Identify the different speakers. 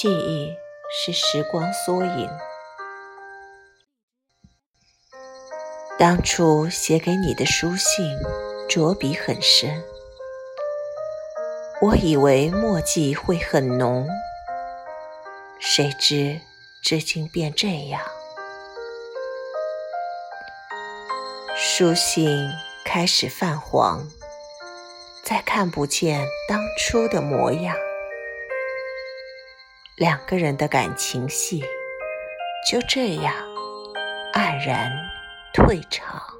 Speaker 1: 记忆是时光缩影。当初写给你的书信，着笔很深，我以为墨迹会很浓，谁知至今变这样。书信开始泛黄，再看不见当初的模样。两个人的感情戏就这样黯然退场。